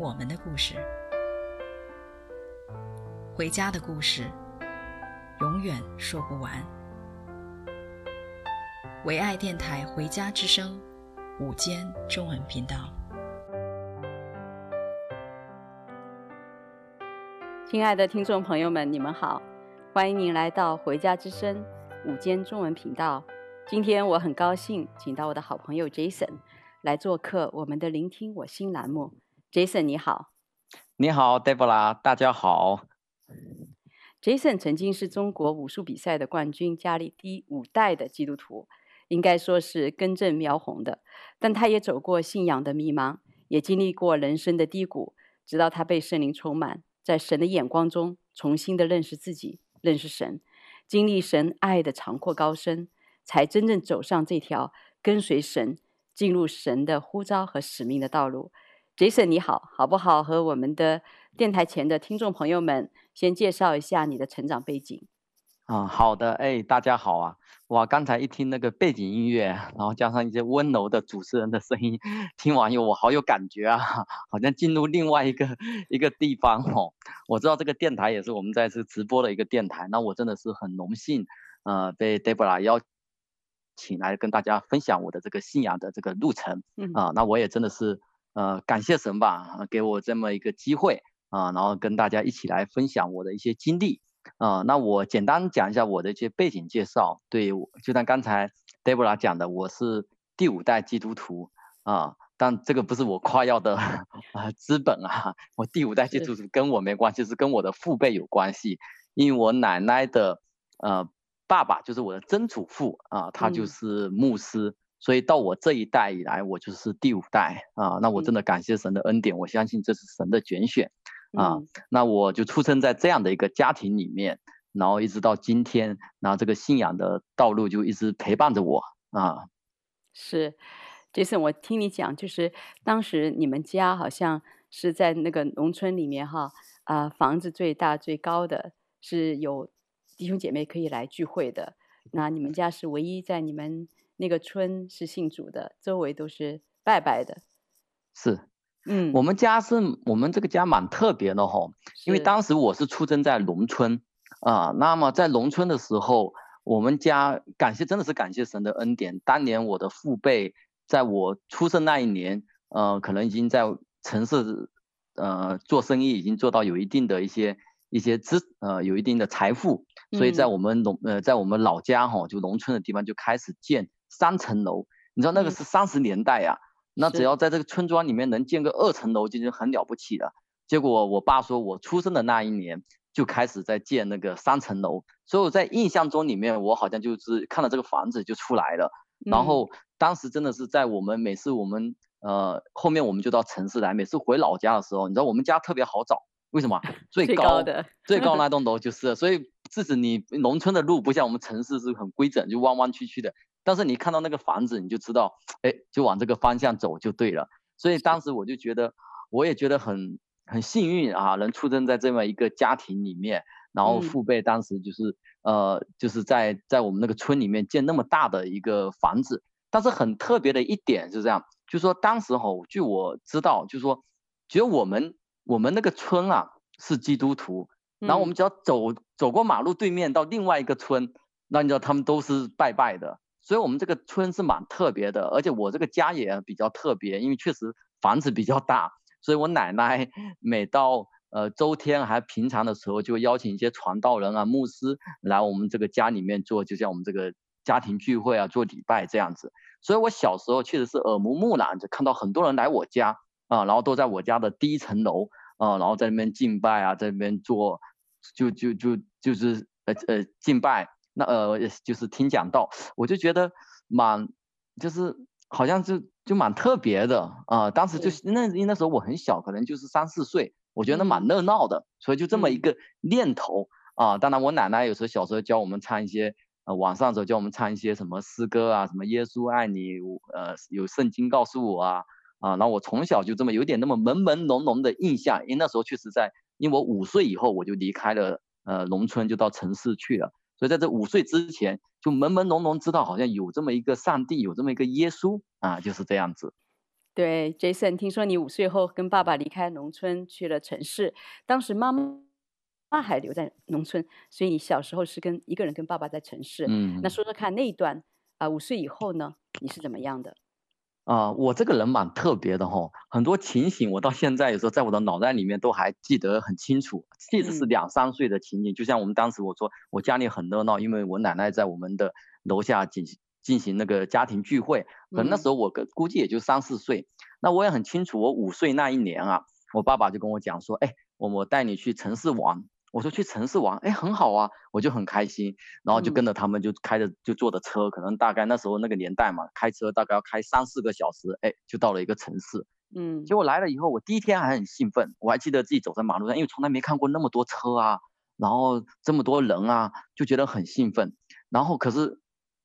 我们的故事，回家的故事。永远说不完。唯爱电台《回家之声》午间中文频道，亲爱的听众朋友们，你们好，欢迎您来到《回家之声》午间中文频道。今天我很高兴，请到我的好朋友 Jason 来做客我们的“聆听我心”栏目。Jason，你好。你好，Deborah，大家好。Jason 曾经是中国武术比赛的冠军，家里第五代的基督徒，应该说是根正苗红的。但他也走过信仰的迷茫，也经历过人生的低谷，直到他被圣灵充满，在神的眼光中重新的认识自己，认识神，经历神爱的长阔高深，才真正走上这条跟随神、进入神的呼召和使命的道路。Jason，你好，好不好？和我们的电台前的听众朋友们。先介绍一下你的成长背景。啊、嗯，好的，哎，大家好啊！哇，刚才一听那个背景音乐，然后加上一些温柔的主持人的声音，听完以后我好有感觉啊，好像进入另外一个一个地方哦。我知道这个电台也是我们在这直播的一个电台，那我真的是很荣幸，呃，被 Deborah 邀请来跟大家分享我的这个信仰的这个路程啊、呃。那我也真的是呃感谢神吧，给我这么一个机会。啊，然后跟大家一起来分享我的一些经历啊。那我简单讲一下我的一些背景介绍。对，就像刚才 Deborah 讲的，我是第五代基督徒啊，但这个不是我夸耀的啊资本啊。我第五代基督徒跟我没关系，是，是跟我的父辈有关系。因为我奶奶的呃爸爸就是我的曾祖父啊，他就是牧师，嗯，所以到我这一代以来，我就是第五代啊。那我真的感谢神的恩典，我相信这是神的拣选。啊，那我就出生在这样的一个家庭里面，然后一直到今天，然后这个信仰的道路就一直陪伴着我啊。是，Jason，我听你讲，就是当时你们家好像是在那个农村里面哈，啊，房子最大最高的，是有弟兄姐妹可以来聚会的。那你们家是唯一在你们那个村是信主的，周围都是拜拜的。是。嗯，我们家是我们这个家蛮特别的哈，因为当时我是出生在农村啊、呃，那么在农村的时候，我们家感谢真的是感谢神的恩典，当年我的父辈在我出生那一年，呃，可能已经在城市呃做生意，已经做到有一定的一些一些资呃有一定的财富，所以在我们农呃在我们老家哈，就农村的地方就开始建三层楼，你知道那个是三十年代呀、啊。那只要在这个村庄里面能建个二层楼，就已经很了不起了。结果我爸说，我出生的那一年就开始在建那个三层楼，所以我在印象中里面，我好像就是看到这个房子就出来了。然后当时真的是在我们每次我们呃后面我们就到城市来，每次回老家的时候，你知道我们家特别好找，为什么？最高，的最高 那栋楼就是，所以即使你农村的路不像我们城市是很规整，就弯弯曲曲的。但是你看到那个房子，你就知道，哎，就往这个方向走就对了。所以当时我就觉得，我也觉得很很幸运啊，能出生在这么一个家庭里面。然后父辈当时就是，嗯、呃，就是在在我们那个村里面建那么大的一个房子。但是很特别的一点是这样，就是说当时吼，据我知道，就是说，只有我们我们那个村啊是基督徒，然后我们只要走走过马路对面到另外一个村，那你知道他们都是拜拜的。所以我们这个村是蛮特别的，而且我这个家也比较特别，因为确实房子比较大，所以我奶奶 每到呃周天还平常的时候，就邀请一些传道人啊、牧师来我们这个家里面做，就像我们这个家庭聚会啊、做礼拜这样子。所以我小时候确实是耳濡目染，就看到很多人来我家啊，然后都在我家的第一层楼啊，然后在那边敬拜啊，在那边做，就就就就是呃呃敬拜。那呃，就是听讲道，我就觉得蛮，就是好像就就蛮特别的啊、呃。当时就那那时候我很小，可能就是三四岁，我觉得蛮热闹的，所以就这么一个念头啊、呃。当然，我奶奶有时候小时候教我们唱一些。呃，晚上的时候叫我们唱一些什么诗歌啊，什么耶稣爱你，呃，有圣经告诉我啊，啊，然后我从小就这么有点那么朦朦胧胧的印象，因为那时候确实在，因为我五岁以后我就离开了呃农村，就到城市去了，所以在这五岁之前就朦朦胧胧知道好像有这么一个上帝，有这么一个耶稣啊，就是这样子。对，Jason，听说你五岁后跟爸爸离开农村去了城市，当时妈妈。妈还留在农村，所以你小时候是跟一个人跟爸爸在城市。嗯，那说说看那一段啊，呃，五岁以后呢，你是怎么样的？啊，呃，我这个人蛮特别的哈，很多情形我到现在有时候在我的脑袋里面都还记得很清楚，即使是两三岁的情景，嗯，就像我们当时我说我家里很热闹，因为我奶奶在我们的楼下进行进行那个家庭聚会，可能那时候我估计也就三四岁，那我也很清楚，我五岁那一年啊，我爸爸就跟我讲说，哎，我我带你去城市玩。我说去城市玩，哎，很好啊，我就很开心，然后就跟着他们就开着就坐的车，可能大概那时候那个年代嘛，开车大概要开三四个小时，哎，就到了一个城市，嗯，结果来了以后，我第一天还很兴奋，我还记得自己走在马路上，因为从来没看过那么多车啊，然后这么多人啊，就觉得很兴奋，然后可是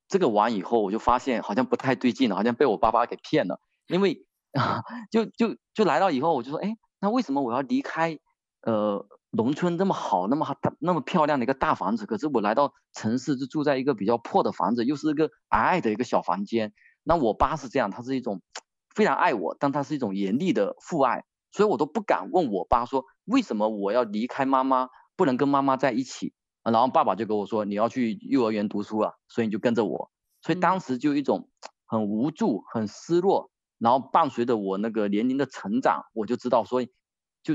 这个完以后，我就发现好像不太对劲了，好像被我爸爸给骗了，因为 啊，就就就来到以后，我就说，哎，那为什么我要离开？呃。农村那么好，那么好，那么漂亮的一个大房子，可是我来到城市，就住在一个比较破的房子，又是一个矮矮的一个小房间。那我爸是这样，他是一种非常爱我，但他是一种严厉的父爱，所以我都不敢问我爸说，为什么我要离开妈妈，不能跟妈妈在一起。然后爸爸就跟我说，你要去幼儿园读书了，所以你就跟着我。所以当时就一种很无助、很失落，然后伴随着我那个年龄的成长，我就知道，所以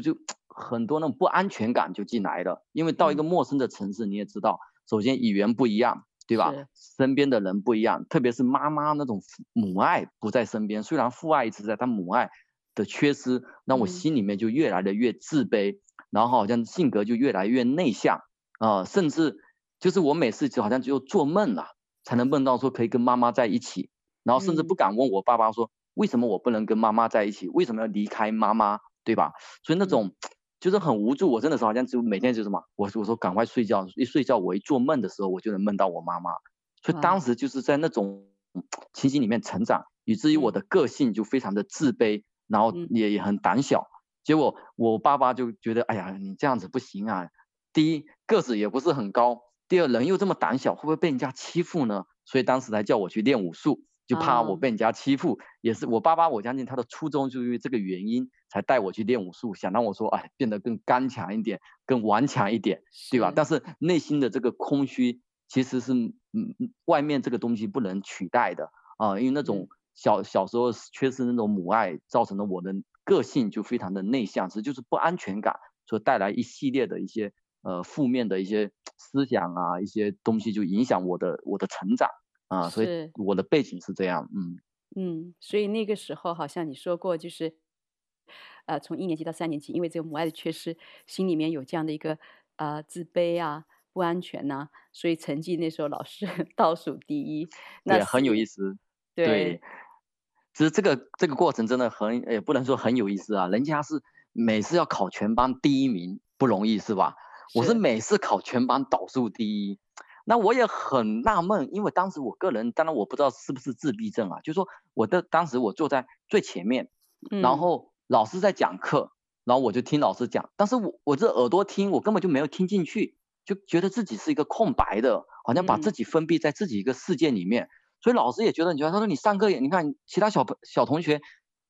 就就。很多那种不安全感就进来了，因为到一个陌生的城市，你也知道，首先语言不一样，对吧？身边的人不一样，特别是妈妈那种母爱不在身边，虽然父爱一直在，但母爱的缺失，让我心里面就越来的越自卑，然后好像性格就越来越内向啊、呃，甚至就是我每次就好像只有做梦了，才能梦到说可以跟妈妈在一起，然后甚至不敢问我爸爸说，为什么我不能跟妈妈在一起，为什么要离开妈妈，对吧？所以那种。就是很无助，我真的是好像就每天就什么，我我说赶快睡觉，一睡觉我一做梦的时候，我就能梦到我妈妈，所以当时就是在那种情形里面成长，以至于我的个性就非常的自卑，然后也也很胆小。结果我爸爸就觉得，哎呀，你这样子不行啊，第一个子也不是很高，第二人又这么胆小，会不会被人家欺负呢？所以当时才叫我去练武术。就怕我被人家欺负，也是我爸爸，我相信他的初衷就是因为这个原因才带我去练武术，想让我说，哎，变得更刚强一点，更顽强一点，对吧？但是内心的这个空虚，其实是嗯，外面这个东西不能取代的啊，因为那种小小时候缺失那种母爱，造成了我的个性就非常的内向，其实就是不安全感，所带来一系列的一些呃负面的一些思想啊，一些东西就影响我的我的成长。啊，所以我的背景是这样，嗯嗯，所以那个时候好像你说过，就是，呃，从一年级到三年级，因为这个母爱的缺失，心里面有这样的一个呃自卑啊、不安全呐、啊，所以成绩那时候老是 倒数第一，那很有意思。对，对其实这个这个过程真的很，也不能说很有意思啊，人家是每次要考全班第一名不容易是吧？是我是每次考全班倒数第一。那我也很纳闷，因为当时我个人，当然我不知道是不是自闭症啊，就是说我的当时我坐在最前面，然后老师在讲课，然后我就听老师讲，但是我我这耳朵听，我根本就没有听进去，就觉得自己是一个空白的，好像把自己封闭在自己一个世界里面，所以老师也觉得，你觉得他说你上课也，你看其他小朋小同学，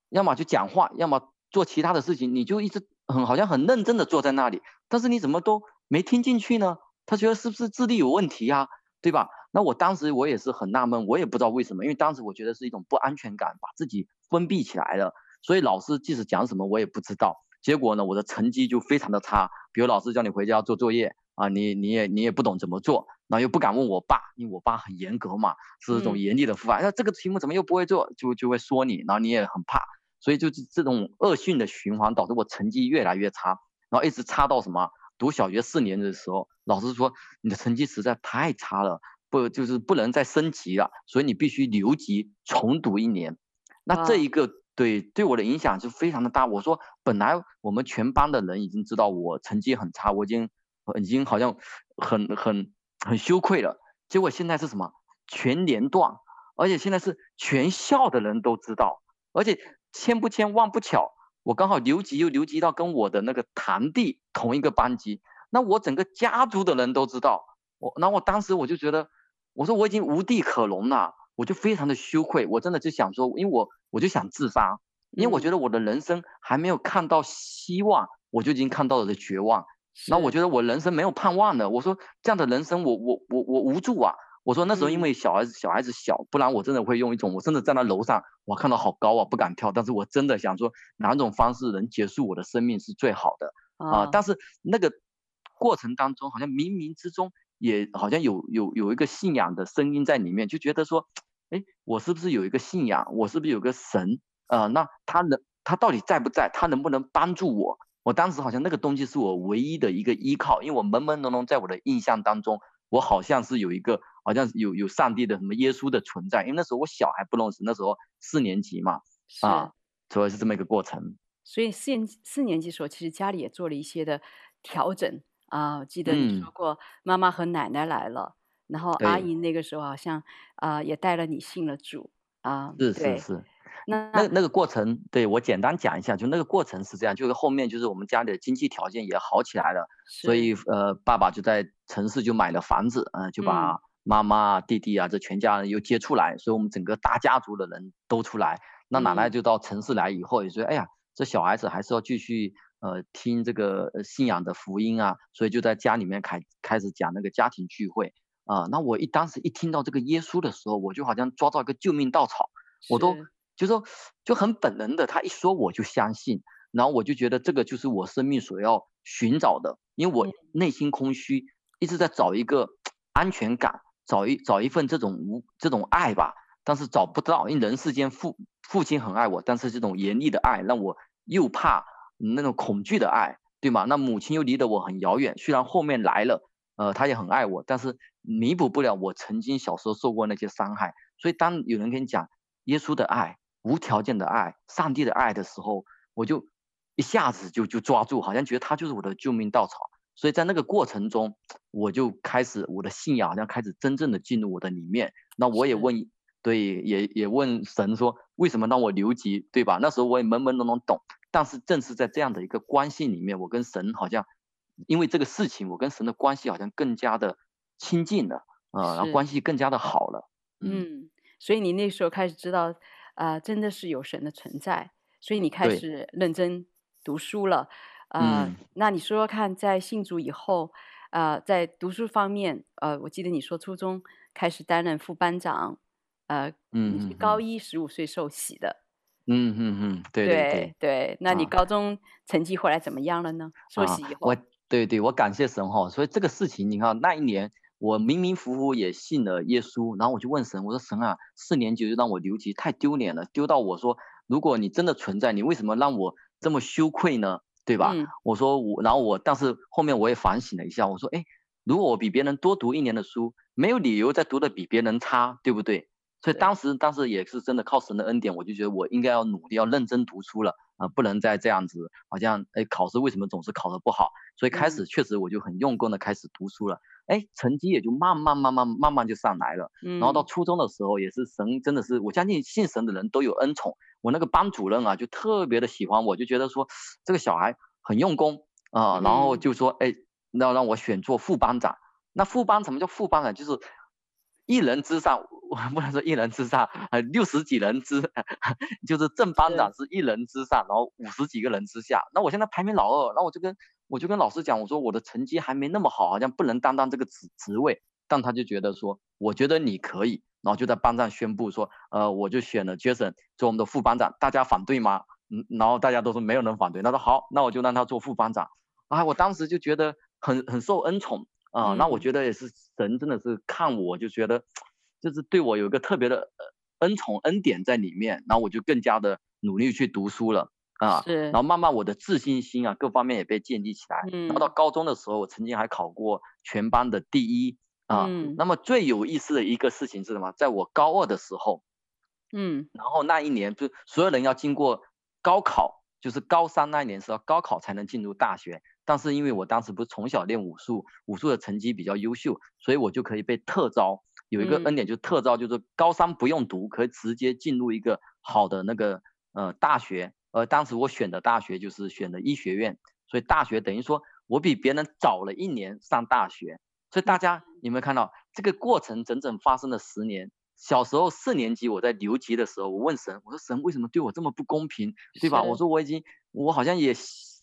要么就讲话，要么做其他的事情，你就一直很好像很认真的坐在那里，但是你怎么都没听进去呢？他觉得是不是智力有问题呀？对吧？那我当时我也是很纳闷，我也不知道为什么，因为当时我觉得是一种不安全感，把自己封闭起来了。所以老师即使讲什么我也不知道。结果呢，我的成绩就非常的差。比如老师叫你回家做作业啊，你你也你也不懂怎么做，然后又不敢问我爸，因为我爸很严格嘛，是一种严厉的父爱。那、嗯、这个题目怎么又不会做，就就会说你，然后你也很怕。所以就是这种恶性的循环，导致我成绩越来越差，然后一直差到什么？读小学四年的时候，老师说你的成绩实在太差了，不就是不能再升级了，所以你必须留级重读一年。那这一个对对我的影响就非常的大。我说本来我们全班的人已经知道我成绩很差，我已经已经好像很很很羞愧了。结果现在是什么？全年段，而且现在是全校的人都知道，而且千不千万不巧，我刚好留级又留级到跟我的那个堂弟同一个班级，那我整个家族的人都知道。我，那我当时我就觉得，我说我已经无地可容了，我就非常的羞愧，我真的就想说，因为我我就想自杀，因为我觉得我的人生还没有看到希望，我就已经看到了绝望。那我觉得我人生没有盼望了。我说这样的人生我，我我我我无助啊。我说那时候因为小孩子、嗯、小孩子小，不然我真的会用一种，我真的站在楼上，我看到好高啊，不敢跳。但是我真的想说，哪种方式能结束我的生命是最好的啊、哦？但是那个过程当中，好像冥冥之中也好像有有有一个信仰的声音在里面，就觉得说，哎，我是不是有一个信仰？我是不是有个神？啊、呃，那他能他到底在不在？他能不能帮助我？我当时好像那个东西是我唯一的一个依靠，因为我朦朦胧胧在我的印象当中，我好像是有一个。好像有有上帝的什么耶稣的存在，因为那时候我小还不认识，那时候四年级嘛，啊，主要是这么一个过程。所以四年四年级的时候，其实家里也做了一些的调整啊。我记得你说过，妈妈和奶奶来了，嗯、然后阿姨那个时候好像啊也带了你信了主啊。是是是。那那那个过程，对我简单讲一下，就那个过程是这样，就是后面就是我们家里的经济条件也好起来了，所以呃，爸爸就在城市就买了房子，嗯、呃，就把。妈妈、弟弟啊，这全家人又接出来，所以我们整个大家族的人都出来。那奶奶就到城市来以后，也说：“哎呀，这小孩子还是要继续呃听这个信仰的福音啊。”所以就在家里面开开始讲那个家庭聚会啊。那我一当时一听到这个耶稣的时候，我就好像抓到一个救命稻草，我都就说就很本能的，他一说我就相信，然后我就觉得这个就是我生命所要寻找的，因为我内心空虚，一直在找一个安全感。找一找一份这种无这种爱吧，但是找不到，因为人世间父父亲很爱我，但是这种严厉的爱让我又怕那种恐惧的爱，对吗？那母亲又离得我很遥远，虽然后面来了，呃，她也很爱我，但是弥补不了我曾经小时候受过那些伤害。所以当有人跟你讲耶稣的爱、无条件的爱、上帝的爱的时候，我就一下子就就抓住，好像觉得他就是我的救命稻草。所以在那个过程中，我就开始我的信仰好像开始真正的进入我的里面。那我也问，对，也也问神说，为什么让我留级，对吧？那时候我也懵懵懂懂懂。但是正是在这样的一个关系里面，我跟神好像因为这个事情，我跟神的关系好像更加的亲近了啊、呃，然后关系更加的好了。嗯，所以你那时候开始知道，啊、呃，真的是有神的存在，所以你开始认真读书了。啊、呃嗯，那你说说看，在信主以后，啊、呃，在读书方面，呃，我记得你说初中开始担任副班长，呃，嗯，你是高一十五岁受洗的，嗯嗯嗯，对对对，对，那你高中成绩后来怎么样了呢？啊、受洗以后，我对对，我感谢神哈，所以这个事情，你看那一年我迷迷糊糊也信了耶稣，然后我就问神，我说神啊，四年级就让我留级，太丢脸了，丢到我说，如果你真的存在，你为什么让我这么羞愧呢？对吧？嗯、我说我，然后我，但是后面我也反省了一下，我说，哎，如果我比别人多读一年的书，没有理由再读的比别人差，对不对？所以当时，当时也是真的靠神的恩典，我就觉得我应该要努力，要认真读书了啊、呃，不能再这样子，好像哎，考试为什么总是考得不好？所以开始确实我就很用功的开始读书了，哎、嗯，成绩也就慢慢慢慢慢慢就上来了。嗯、然后到初中的时候，也是神真的是，我相信信神的人都有恩宠。我那个班主任啊，就特别的喜欢我，就觉得说这个小孩很用功啊、呃，然后就说，哎，要让我选做副班长。那副班什么叫副班长？就是一人之上，我不能说一人之上，呃，六十几人之，就是正班长是一人之上，然后五十几个人之下。那我现在排名老二，那我就跟我就跟老师讲，我说我的成绩还没那么好，好像不能担当这个职职位。但他就觉得说，我觉得你可以。然后就在班上宣布说，呃，我就选了 Jason 做我们的副班长，大家反对吗？嗯，然后大家都说没有人反对。他说好，那我就让他做副班长。啊，我当时就觉得很很受恩宠啊、呃嗯。那我觉得也是神真的是看我就觉得，就是对我有一个特别的恩宠恩典在里面。然后我就更加的努力去读书了啊。是。然后慢慢我的自信心啊，各方面也被建立起来。嗯。然后到高中的时候，我曾经还考过全班的第一。啊、嗯，那么最有意思的一个事情是什么？在我高二的时候，嗯，然后那一年就所有人要经过高考，就是高三那一年是要高考才能进入大学。但是因为我当时不是从小练武术，武术的成绩比较优秀，所以我就可以被特招。有一个恩典就是特招，就是高三不用读，可以直接进入一个好的那个呃大学。而当时我选的大学就是选的医学院，所以大学等于说我比别人早了一年上大学。所以大家有没有看到这个过程整整发生了十年？小时候四年级我在留级的时候，我问神，我说神为什么对我这么不公平，对吧？我说我已经我好像也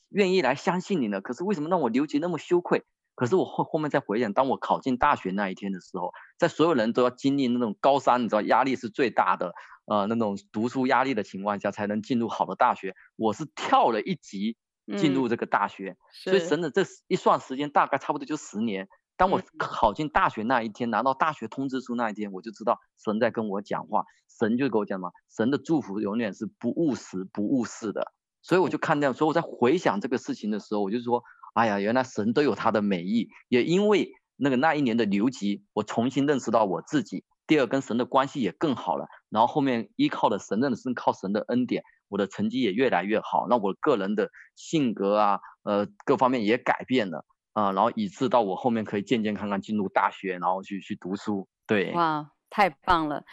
愿意来相信你呢，可是为什么让我留级那么羞愧？可是我后后面再回想，当我考进大学那一天的时候，在所有人都要经历那种高三，你知道压力是最大的，呃，那种读书压力的情况下，才能进入好的大学。我是跳了一级进入这个大学，嗯、所以神的这一算时间大概差不多就十年。当我考进大学那一天，拿到大学通知书那一天，我就知道神在跟我讲话。神就跟我讲嘛，神的祝福永远是不误时、不误事的。所以我就看见，所以我在回想这个事情的时候，我就说。哎呀，原来神都有他的美意，也因为那个那一年的留级，我重新认识到我自己。第二，跟神的关系也更好了。然后后面依靠的神，真的是靠神的恩典，我的成绩也越来越好。那我个人的性格啊，呃，各方面也改变了啊、呃。然后以致到我后面可以健健康康进入大学，然后去去读书。对，哇，太棒了！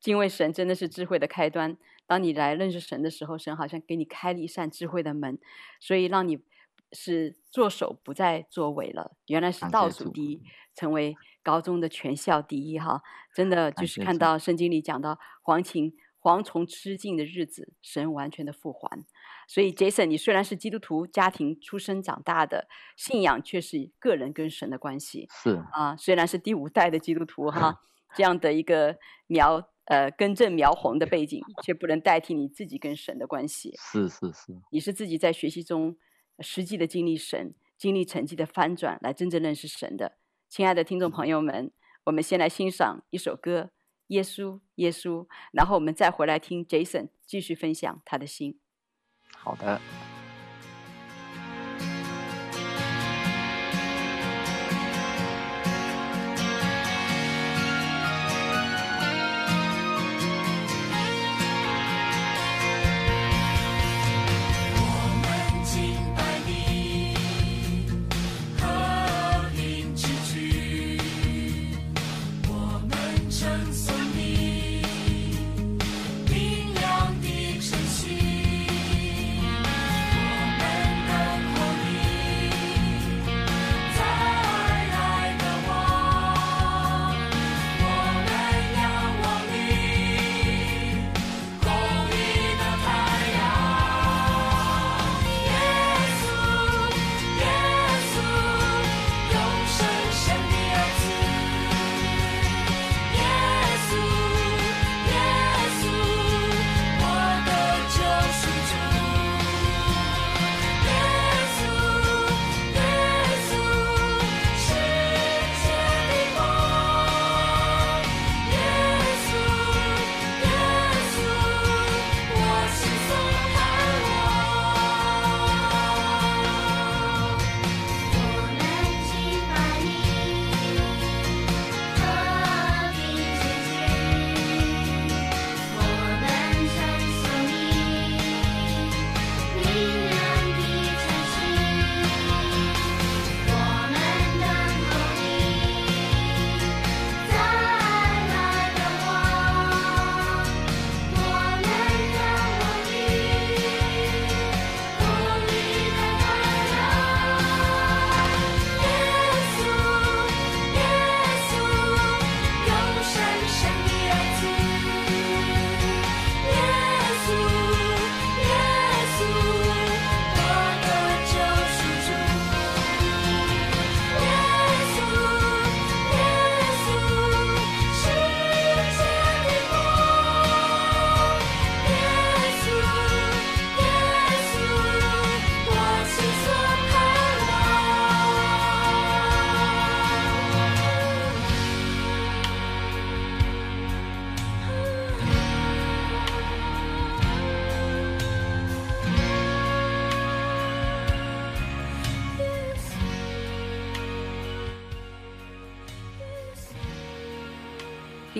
敬畏神真的是智慧的开端。当你来认识神的时候，神好像给你开了一扇智慧的门，所以让你。是做首不再作尾了，原来是倒数第一，成为高中的全校第一哈！真的就是看到圣经里讲到蝗虫蝗虫吃尽的日子，神完全的复还。所以 Jason，你虽然是基督徒家庭出生长大的，信仰却是个人跟神的关系。是啊，虽然是第五代的基督徒哈，这样的一个苗呃根正苗红的背景，却不能代替你自己跟神的关系。是是是，你是自己在学习中。实际的经历神，经历成绩的翻转，来真正认识神的。亲爱的听众朋友们，我们先来欣赏一首歌《耶稣，耶稣》，然后我们再回来听 Jason 继续分享他的心。好的。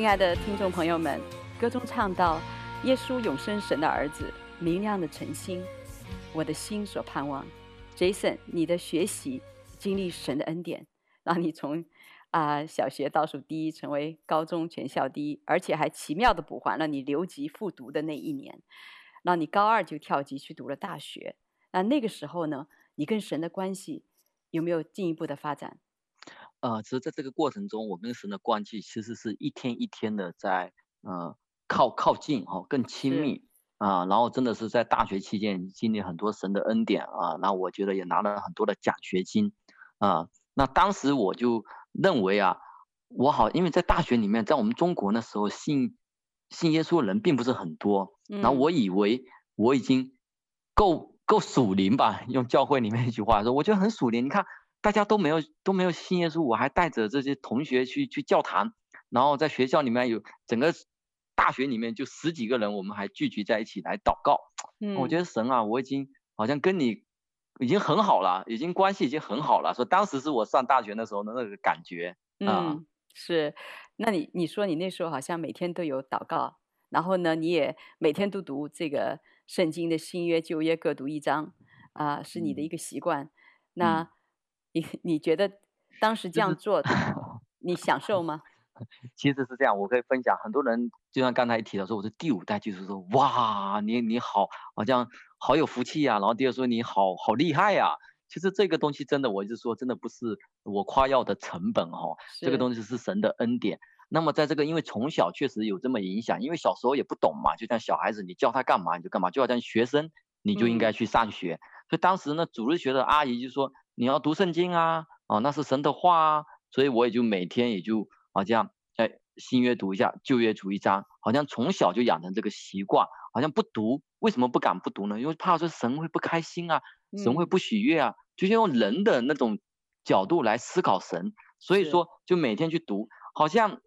亲爱的听众朋友们，歌中唱到：“耶稣永生神的儿子，明亮的晨星，我的心所盼望。Jason，你的学习经历神的恩典，让你从啊、小学倒数第一，成为高中全校第一，而且还奇妙的补还了你留级复读的那一年，让你高二就跳级去读了大学。那那个时候呢，你跟神的关系有没有进一步的发展？呃，其实在这个过程中，我跟神的关系其实是一天一天的在呃靠靠近哦，更亲密。啊、呃，然后真的是在大学期间经历很多神的恩典啊，那我觉得也拿了很多的奖学金啊。那当时我就认为啊，我好，因为在大学里面，在我们中国那时候信信耶稣的人并不是很多，然后我以为我已经够够属灵吧，用教会里面一句话说，我觉得很属灵。你看大家都没有都没有信耶稣，我还带着这些同学去去教堂，然后在学校里面有整个。大学里面就十几个人，我们还聚集在一起来祷告。嗯，我觉得神啊，我已经好像跟你已经很好了，已经关系已经很好了。说当时是我上大学的时候的那个感觉。嗯，嗯是。那你你说你那时候好像每天都有祷告，然后呢，你也每天都读这个圣经的新约旧约各读一章啊，呃，是你的一个习惯。嗯，那你 你觉得当时这样做，就是，你享受吗？其实是这样，我可以分享。很多人就像刚才提到说，我是第五代，就是说，哇，你你好，好像好有福气呀、啊。然后第二说，你好好厉害呀、啊。其实这个东西真的，我一直说，真的不是我夸耀的成本哦。这个东西是神的恩典。那么在这个，因为从小确实有这么影响，因为小时候也不懂嘛，就像小孩子，你叫他干嘛你就干嘛，就好像学生你就应该去上学。嗯、所以当时呢，主日学的阿姨就说，你要读圣经啊，哦，那是神的话啊。所以我也就每天也就。好像哎，新约读一下，旧约读一章，好像从小就养成这个习惯。好像不读，为什么不敢不读呢？因为怕说神会不开心啊，神会不喜悦啊，嗯、就是用人的那种角度来思考神。所以说，就每天去读，好像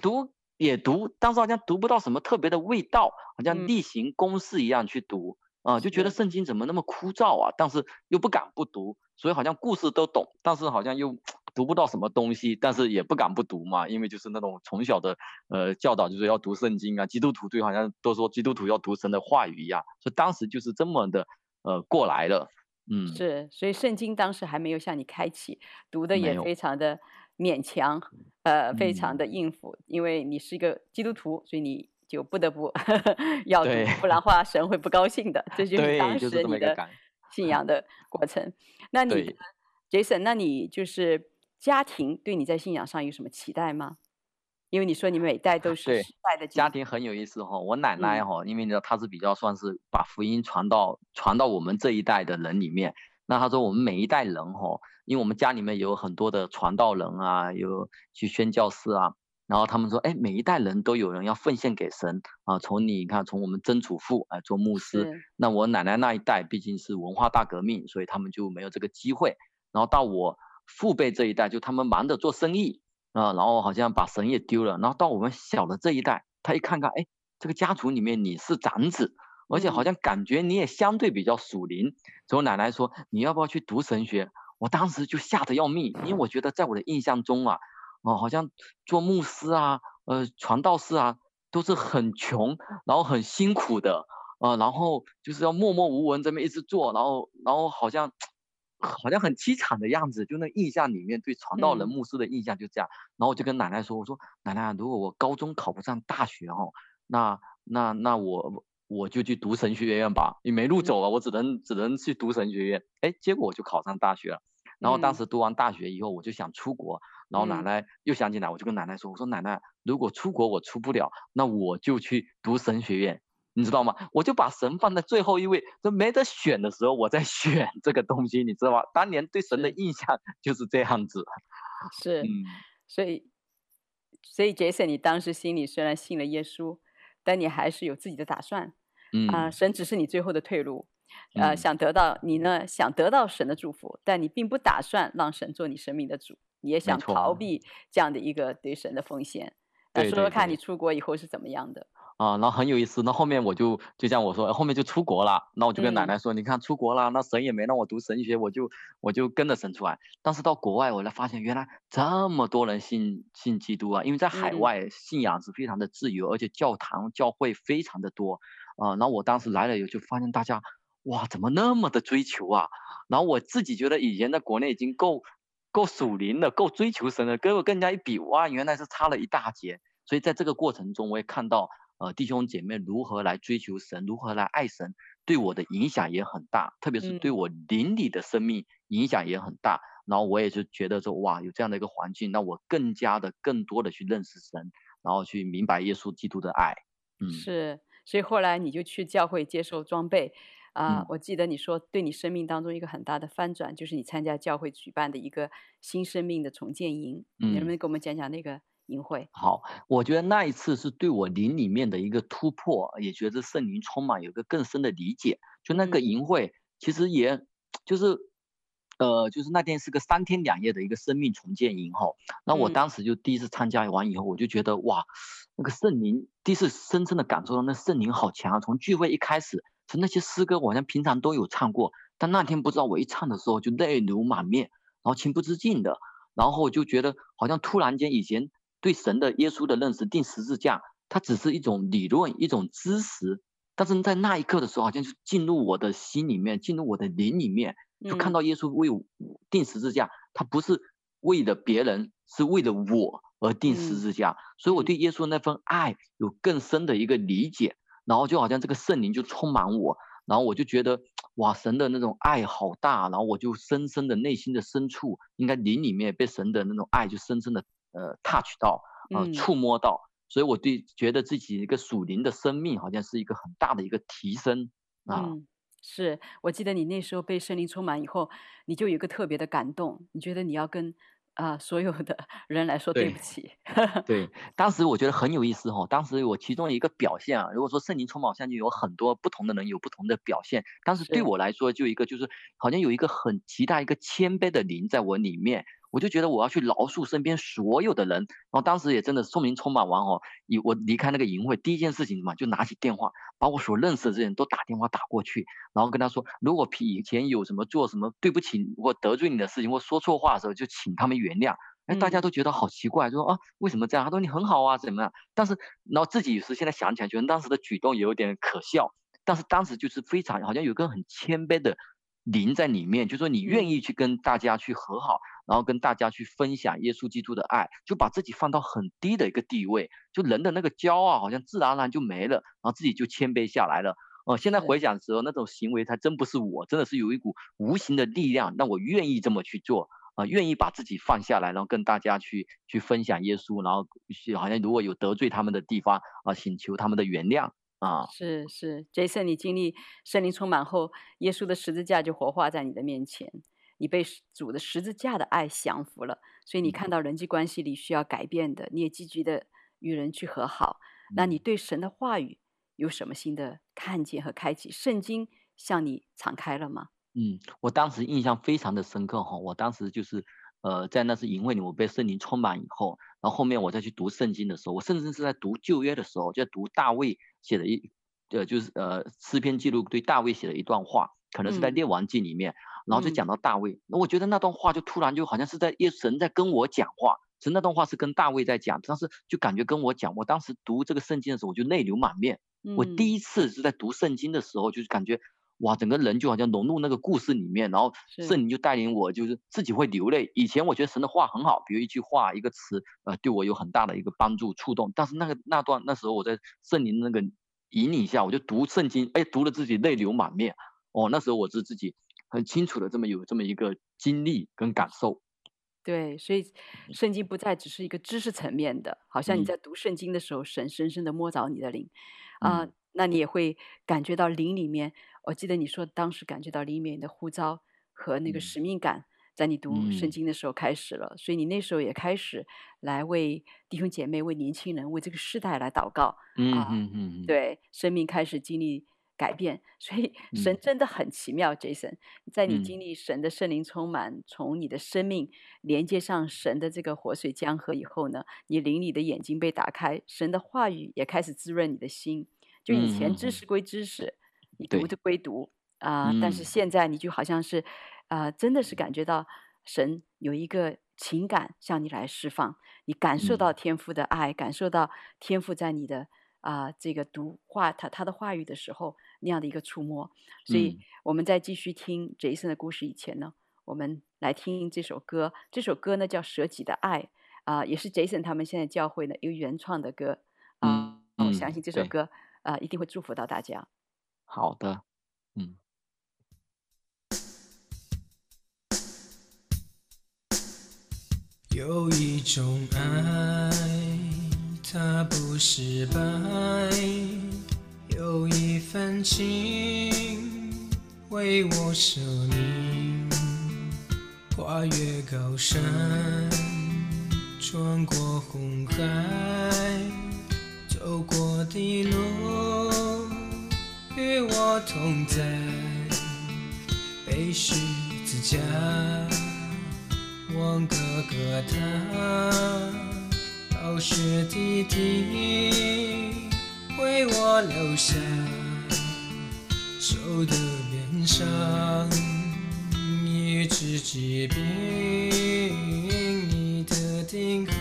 读也读，但是好像读不到什么特别的味道，好像例行公事一样去读啊、就觉得圣经怎么那么枯燥啊？但是又不敢不读，所以好像故事都懂，但是好像又。读不到什么东西，但是也不敢不读嘛，因为就是那种从小的呃教导，就是要读圣经啊。基督徒对好像都说基督徒要读神的话语一样，所以当时就是这么的呃过来了，嗯，是，所以圣经当时还没有向你开启，读的也非常的勉强，呃，非常的应付，嗯，因为你是一个基督徒，所以你就不得不 要读，不然 话神会不高兴的，这就是当时你的信 仰的过程。那你，Jason，那你就是。家庭对你在信仰上有什么期待吗？因为你说你每代都是时代的家庭很有意思哈。我奶奶哈，因为呢她是比较算是把福音传到传到我们这一代的人里面。那她说我们每一代人哈，因为我们家里面有很多的传道人啊，有去宣教士啊，然后他们说，哎，每一代人都有人要奉献给神啊。从你看，从我们曾祖父啊做牧师，那我奶奶那一代毕竟是文化大革命，所以他们就没有这个机会。然后到我。父辈这一代就他们忙着做生意啊，然后好像把神也丢了。然后到我们小的这一代，他一看看，哎，这个家族里面你是长子，而且好像感觉你也相对比较属灵。所以我奶奶说，你要不要去读神学？我当时就吓得要命，因为我觉得在我的印象中啊，哦，好像做牧师啊，呃，传道士啊，都是很穷，然后很辛苦的呃，然后就是要默默无闻这么一直做，然后然后好像。好像很凄惨的样子，就那印象里面对传道人、牧师的印象就这样。嗯、然后我就跟奶奶说：“我说奶奶，如果我高中考不上大学哦，那那那我我就去读神学院吧，你没路走了，我只能只能去读神学院。哎，结果我就考上大学了。然后当时读完大学以后，我就想出国。然后奶奶又想起来，我就跟奶奶说：我说奶奶，如果出国我出不了，那我就去读神学院。”你知道吗？我就把神放在最后一位，就没得选的时候，我在选这个东西，你知道吗？当年对神的印象就是这样子。是，嗯、所以，所以杰森，你当时心里虽然信了耶稣，但你还是有自己的打算。嗯啊、呃，神只是你最后的退路。呃，嗯、想得到你呢，想得到神的祝福，但你并不打算让神做你生命的主，你也想逃避这样的一个对神的奉献。那说说看你出国以后是怎么样的？啊，然后很有意思。那后面我就就像我说，后面就出国了。那我就跟奶奶说，嗯、你看出国了，那神也没让我读神学，我就我就跟着神出来。但是到国外，我才发现原来这么多人信信基督啊，因为在海外信仰是非常的自由，嗯、而且教堂教会非常的多啊。然后我当时来了以后，就发现大家哇，怎么那么的追求啊？然后我自己觉得以前在国内已经够够属灵的，够追求神的，跟我跟人家一比，哇，原来是差了一大截。所以在这个过程中，我也看到。呃，弟兄姐妹如何来追求神，如何来爱神，对我的影响也很大，特别是对我邻里的生命影响也很大。嗯、然后我也是觉得说，哇，有这样的一个环境，那我更加的、更多的去认识神，然后去明白耶稣基督的爱。嗯，是。所以后来你就去教会接受装备啊。我记得你说，对你生命当中一个很大的翻转，就是你参加教会举办的一个新生命的重建营。嗯，你能不能给我们讲讲那个？营会好，我觉得那一次是对我灵里面的一个突破，也觉得圣灵充满，有个更深的理解。就那个营会，其实也就是，呃，就是那天是个三天两夜的一个生命重建营哈。那我当时就第一次参加完以后，我就觉得哇，那个圣灵第一次深深的感受到那圣灵好强啊！从聚会一开始，从那些诗歌我好像平常都有唱过，但那天不知道我一唱的时候就泪流满面，然后情不自禁的，然后我就觉得好像突然间以前。对神的耶稣的认识，钉十字架，它只是一种理论，一种知识。但是在那一刻的时候，好像就进入我的心里面，进入我的灵里面，就看到耶稣为我钉十字架，他不是为了别人，是为了我而钉十字架。所以我对耶稣那份爱有更深的一个理解，然后就好像这个圣灵就充满我，然后我就觉得哇，神的那种爱好大，然后我就深深的内心的深处，应该灵里面被神的那种爱就深深的。呃，touch 到，呃，触摸到，嗯，所以我对觉得自己一个属灵的生命，好像是一个很大的一个提升啊。嗯，是我记得你那时候被圣灵充满以后，你就有一个特别的感动，你觉得你要跟啊，呃，所有的人来说对不起。对，对，当时我觉得很有意思哈，当时我其中一个表现啊，如果说圣灵充满，相信有很多不同的人有不同的表现，但是对我来说，就一个就是好像有一个很极大一个谦卑的灵在我里面。我就觉得我要去饶恕身边所有的人，然后当时也真的圣灵充满完哦，以我离开那个营会，第一件事情嘛，就拿起电话，把我所认识的这些人都打电话打过去，然后跟他说，如果以前有什么做什么对不起或得罪你的事情或说错话的时候，就请他们原谅。哎，大家都觉得好奇怪，就说啊，为什么这样？他说你很好啊，怎么样？但是然后自己有时现在想起来，觉得当时的举动也有点可笑，但是当时就是非常好像有个很谦卑的灵在里面，就说你愿意去跟大家去和好。然后跟大家去分享耶稣基督的爱，就把自己放到很低的一个地位，就人的那个骄傲好像自然而然就没了，然后自己就谦卑下来了。哦，现在回想的时候，那种行为才真不是我，真的是有一股无形的力量让我愿意这么去做啊，愿意把自己放下来，然后跟大家去去分享耶稣，然后好像如果有得罪他们的地方啊，请求他们的原谅啊。是是，Jason，你经历圣灵充满后，耶稣的十字架就活化在你的面前。你被主的十字架的爱降服了，所以你看到人际关系里需要改变的，你也积极的与人去和好。那你对神的话语有什么新的看见和开启？圣经向你敞开了吗？嗯，我当时印象非常的深刻哈。我当时就是呃，在那次营会里，我被圣灵充满以后，然后后面我再去读圣经的时候，我甚至是在读旧约的时候，就在读大卫写的一呃，就是呃诗篇记录对大卫写的一段话，可能是在列王记里面。嗯然后就讲到大卫，那、嗯、我觉得那段话就突然就好像是在耶神在跟我讲话，其实那段话是跟大卫在讲，但是就感觉跟我讲。我当时读这个圣经的时候，我就泪流满面。嗯、我第一次是在读圣经的时候，就是感觉哇，整个人就好像融入那个故事里面，然后圣灵就带领我，就是自己会流泪。以前我觉得神的话很好，比如一句话、一个词，呃，对我有很大的一个帮助、触动。但是那个那段那时候我在圣灵那个引领下，我就读圣经，哎，读了自己泪流满面。哦，那时候我是自己。很清楚的，这么有这么一个经历跟感受，对，所以圣经不再只是一个知识层面的，好像你在读圣经的时候，嗯、神深深的摸着你的灵，啊、那你也会感觉到灵里面。我记得你说当时感觉到灵里面的呼召和那个使命感，在你读圣经的时候开始了，嗯、所以你那时候也开始来为弟兄姐妹、为年轻人、为这个世代来祷告，嗯嗯嗯，对，生命开始经历改变。所以神真的很奇妙，嗯，Jason，在你经历神的圣灵充满，从你的生命连接上神的这个活水江河以后呢，你灵里的眼睛被打开，神的话语也开始滋润你的心。就以前知识归知识，你读的归读啊，呃，但是现在你就好像是啊，呃，真的是感觉到神有一个情感向你来释放，你感受到天父的爱，感受到天父在你的。啊、呃，这个读话他他的话语的时候那样的一个触摸，所以我们在继续听 Jason 的故事以前呢，我们来听这首歌。这首歌呢叫《舍己的爱》，啊、呃，也是 Jason 他们现在教会的一个原创的歌啊、呃。我相信这首歌啊、呃、一定会祝福到大家。好的，嗯。有一种爱。它不是白，有一份情为我舍命，跨越高山，穿过红海，走过的路与我同在，背十字架，忘哥哥他。宝血滴滴为我留下，手的鞭伤，医治疾病，你的定格，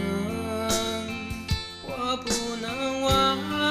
我不能忘，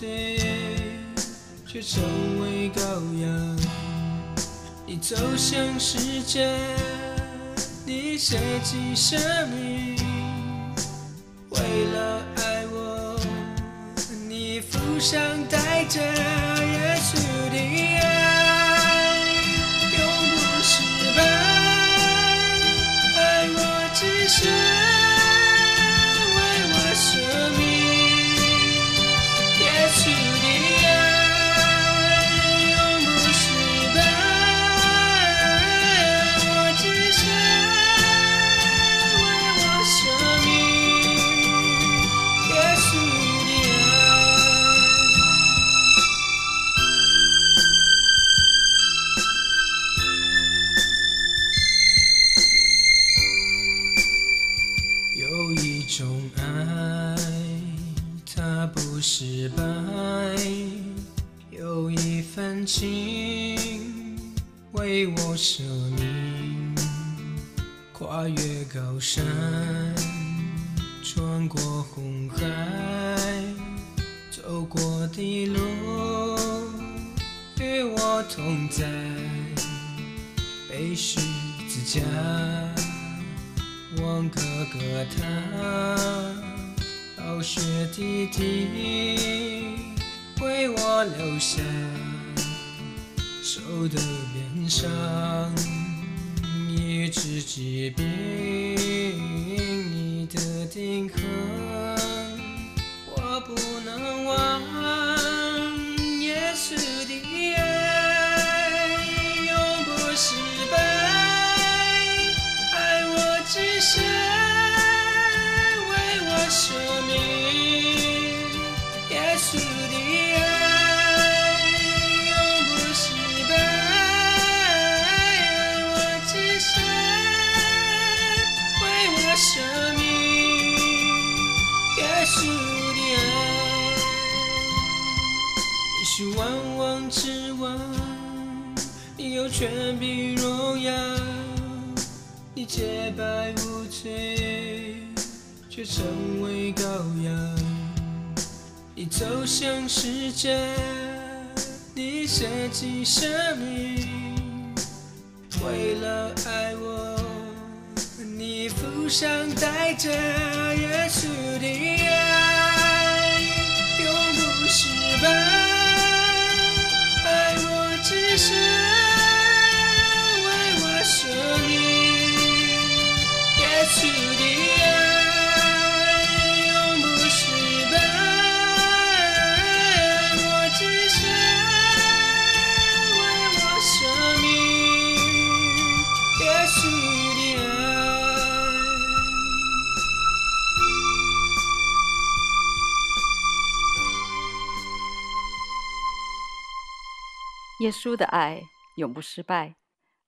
谁，却成为羔羊。你走向世界，你舍弃生命，为了爱我，你付上代价，也许高山，穿过红海，走过的路与我同在。背十字架，望哥哥他，老师弟弟为我留下，手的边上一支纸笔。心坎，我不能忘耶稣的爱，永不失败，爱我至深，为我守。全凭荣耀，你洁白无罪，却成为羔羊。你走向世界，你舍弃生命，为了爱我，你负上带着耶稣的爱，永不失败。爱我，只是。耶稣的爱。耶稣的爱永不失败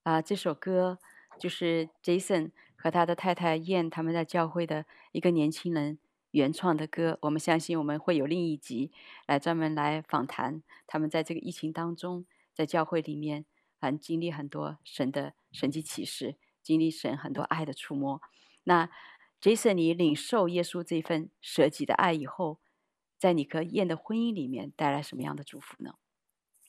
啊！这首歌就是 Jason 和他的太太燕他们在教会的一个年轻人原创的歌。我们相信我们会有另一集来专门来访谈他们在这个疫情当中，在教会里面很经历很多神的神迹启示，经历神很多爱的触摸。那 Jason，你领受耶稣这份舍己的爱以后，在你和燕的婚姻里面带来什么样的祝福呢？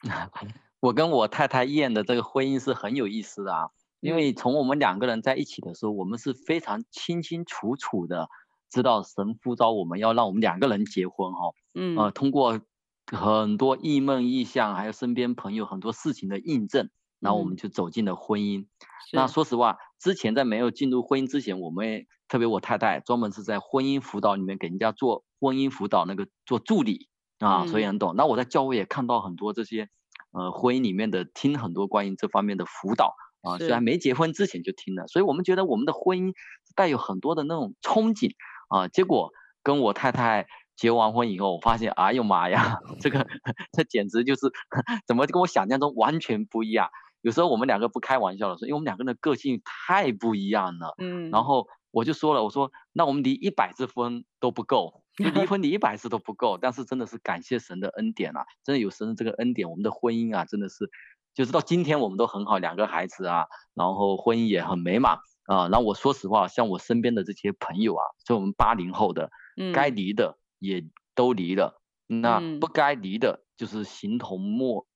我跟我太太燕的这个婚姻是很有意思的啊，因为从我们两个人在一起的时候，我们是非常清清楚楚的知道神呼召我们要让我们两个人结婚哈，嗯，呃，通过很多异梦异象，还有身边朋友很多事情的印证，然后我们就走进了婚姻。那说实话，之前在没有进入婚姻之前，我们也特别我太太专门是在婚姻辅导里面给人家做婚姻辅导那个做助理啊，所以很懂。那我在教会也看到很多这些。呃，婚姻里面的听很多关于这方面的辅导啊，虽然没结婚之前就听了，所以我们觉得我们的婚姻带有很多的那种憧憬啊。结果跟我太太结完婚以后，我发现，哎呦妈呀，这个 这简直就是 怎么跟我想象中完全不一样。有时候我们两个不开玩笑的说，因为我们两个人的个性太不一样了。嗯，然后我就说了，我说那我们离一百次婚都不够。就离婚离一百次都不够，但是真的是感谢神的恩典啊！真的有神的这个恩典，我们的婚姻啊，真的是，就是到今天我们都很好，两个孩子啊，然后婚姻也很美满啊。然后我说实话，像我身边的这些朋友啊，就我们八零后的，嗯，该离的也都离了，嗯、那不该离的，就是形同陌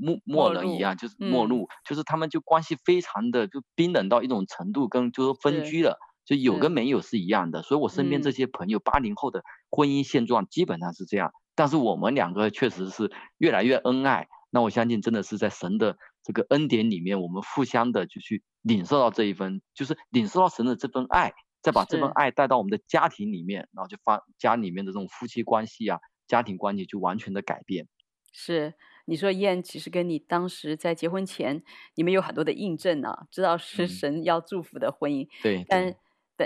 陌陌人一样，就是陌路，嗯、就是他们就关系非常的就冰冷到一种程度，跟就是分居了。就有跟没有是一样的，所以我身边这些朋友八零后的婚姻现状基本上是这样，但是我们两个确实是越来越恩爱。那我相信真的是在神的这个恩典里面，我们互相的就去领受到这一份，就是领受到神的这份爱，再把这份爱带到我们的家庭里面，然后就发家里面的这种夫妻关系啊，家庭关系就完全的改变。是你说燕其实跟你当时在结婚前，你们有很多的印证啊，知道是神要祝福的婚姻，嗯、对，但。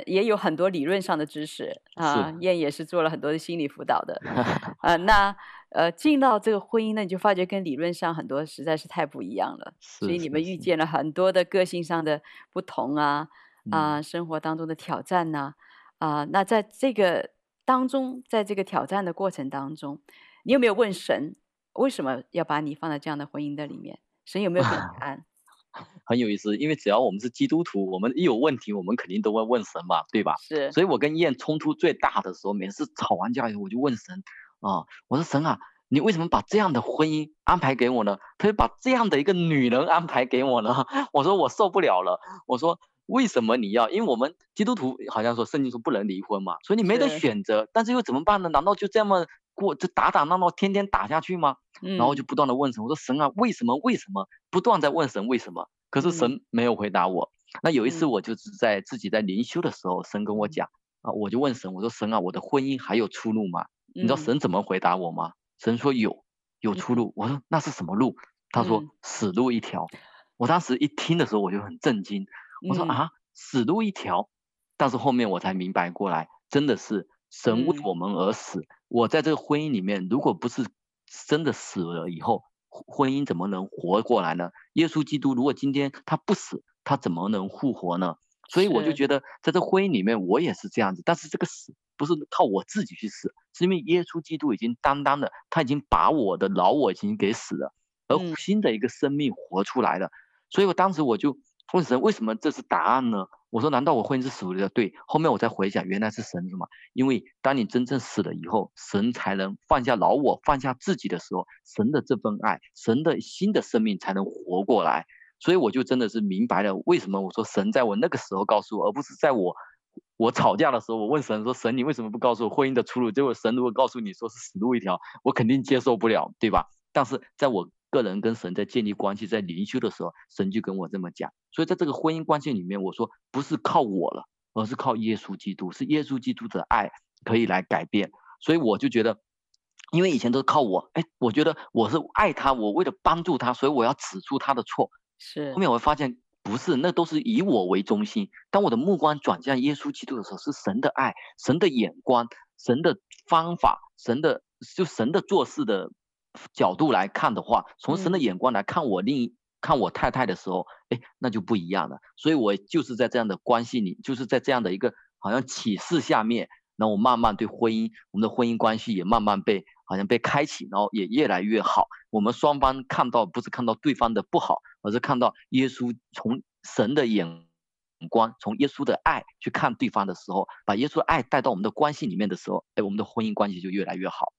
也有很多理论上的知识啊，燕也是做了很多的心理辅导的，呃，那呃进到这个婚姻呢，你就发觉跟理论上很多实在是太不一样了，所以你们遇见了很多的个性上的不同啊，啊，生活当中的挑战呐，啊，那在这个当中，在这个挑战的过程当中，你有没有问神为什么要把你放在这样的婚姻的里面？神有没有给你答案？很有意思，因为只要我们是基督徒，我们一有问题，我们肯定都会问神嘛，对吧？是。所以我跟燕冲突最大的时候，每次吵完架以后，我就问神啊，我说神啊，你为什么把这样的婚姻安排给我呢？他就把这样的一个女人安排给我呢？我说我受不了了。我说为什么你要？因为我们基督徒好像说圣经说不能离婚嘛，所以你没得选择。但是又怎么办呢？难道就这么过，就打打闹闹，天天打下去吗？然后就不断的问神，我说神啊，为什么？为什么？不断在问神为什么？可是神没有回答我。那有一次我就是在自己在灵修的时候，神跟我讲啊，我就问神，我说神啊，我的婚姻还有出路吗？你知道神怎么回答我吗？神说有，有出路。我说那是什么路？他说死路一条。我当时一听的时候我就很震惊，我说啊，死路一条。但是后面我才明白过来，真的是神为我们而死。我在这个婚姻里面，如果不是。真的死了以后，婚姻怎么能活过来呢？耶稣基督如果今天他不死，他怎么能复活呢？所以我就觉得，在这婚姻里面，我也是这样子。但是这个死不是靠我自己去死，是因为耶稣基督已经担当了，他已经把我的老我已经给死了，而新的一个生命活出来了。所以我当时我就问神，为什么这是答案呢？我说：难道我婚姻是属于的？对，后面我才回想，原来是神什么？因为当你真正死了以后，神才能放下老我，放下自己的时候，神的这份爱，神的新的生命才能活过来。所以我就真的是明白了为什么我说神在我那个时候告诉我，而不是在我我吵架的时候，我问神说，神你为什么不告诉我婚姻的出路？结果神如果告诉你说是死路一条，我肯定接受不了，对吧？但是在我个人跟神在建立关系，在灵修的时候，神就跟我这么讲。所以在这个婚姻关系里面，我说不是靠我了，而是靠耶稣基督，是耶稣基督的爱可以来改变。所以我就觉得。因为以前都是靠我，哎，我觉得我是爱他，我为了帮助他，所以我要指出他的错。是。后面我会发现不是，那都是以我为中心。当我的目光转向耶稣基督的时候，是神的爱、神的眼光、神的方法、神的就神的做事的角度来看的话，从神的眼光来看我另看我太太的时候，哎，那就不一样了。所以我就是在这样的关系里，就是在这样的一个好像启示下面，然后我慢慢对婚姻，我们的婚姻关系也慢慢被。好像被开启，然后也越来越好。我们双方看到不是看到对方的不好，而是看到耶稣从神的眼光，从耶稣的爱去看对方的时候，把耶稣的爱带到我们的关系里面的时候，哎，我们的婚姻关系就越来越好。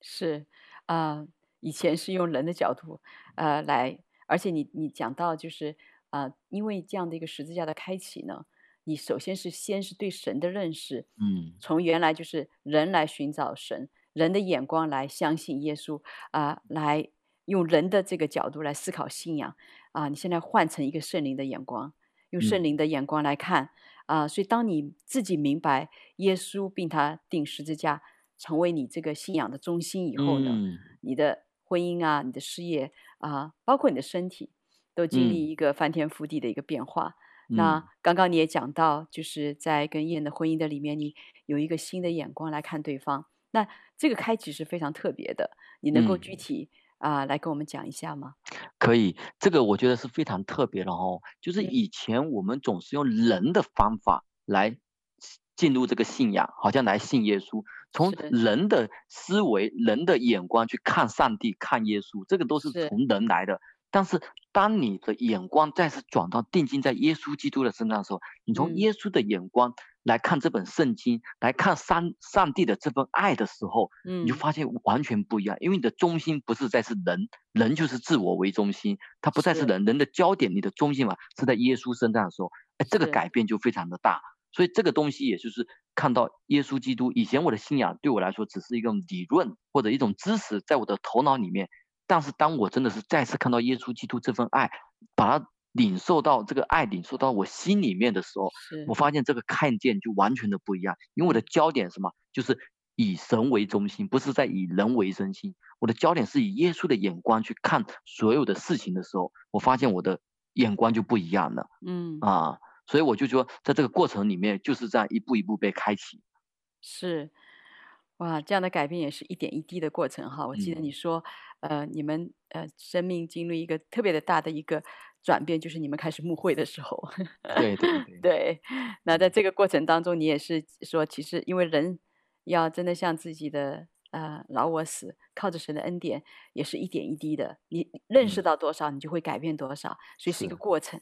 是啊、呃，以前是用人的角度呃来，而且你你讲到就是啊、呃，因为这样的一个十字架的开启呢，你首先是先是对神的认识，嗯，从原来就是人来寻找神。人的眼光来相信耶稣啊、呃，来用人的这个角度来思考信仰啊、呃。你现在换成一个圣灵的眼光，用圣灵的眼光来看啊、呃。所以当你自己明白耶稣并他定十字架成为你这个信仰的中心以后呢，嗯、你的婚姻啊，你的事业啊，包括你的身体，都经历一个翻天覆地的一个变化。嗯、那刚刚你也讲到，就是在跟燕的婚姻的里面，你有一个新的眼光来看对方。那这个开启是非常特别的，你能够具体啊、嗯呃、来跟我们讲一下吗？可以，这个我觉得是非常特别的哦。就是以前我们总是用人的方法来进入这个信仰，好像来信耶稣，从人的思维、人的眼光去看上帝、看耶稣，这个都是从人来的。但是当你的眼光再次转到定睛在耶稣基督的身上的时候，你从耶稣的眼光。嗯来看这本圣经，来看上上帝的这份爱的时候，嗯，你就发现完全不一样，因为你的中心不是在是人，人就是自我为中心，他不再是人，人的焦点，你的中心嘛是在耶稣身上的时候，哎，这个改变就非常的大。所以这个东西也就是看到耶稣基督。以前我的信仰对我来说只是一个理论或者一种知识在我的头脑里面，但是当我真的是再次看到耶稣基督这份爱，把它。领受到这个爱，领受到我心里面的时候，我发现这个看见就完全的不一样。因为我的焦点是什么？就是以神为中心，不是在以人为中心。我的焦点是以耶稣的眼光去看所有的事情的时候，我发现我的眼光就不一样了。嗯啊，所以我就说，在这个过程里面就是这样一步一步被开启。是，哇，这样的改变也是一点一滴的过程哈。我记得你说，嗯、呃，你们呃生命经历一个特别的大的一个。转变就是你们开始牧会的时候，对对 对，对。那在这个过程当中，你也是说，其实因为人要真的向自己的呃老我死，靠着神的恩典，也是一点一滴的。你认识到多少，你就会改变多少，所以是一个过程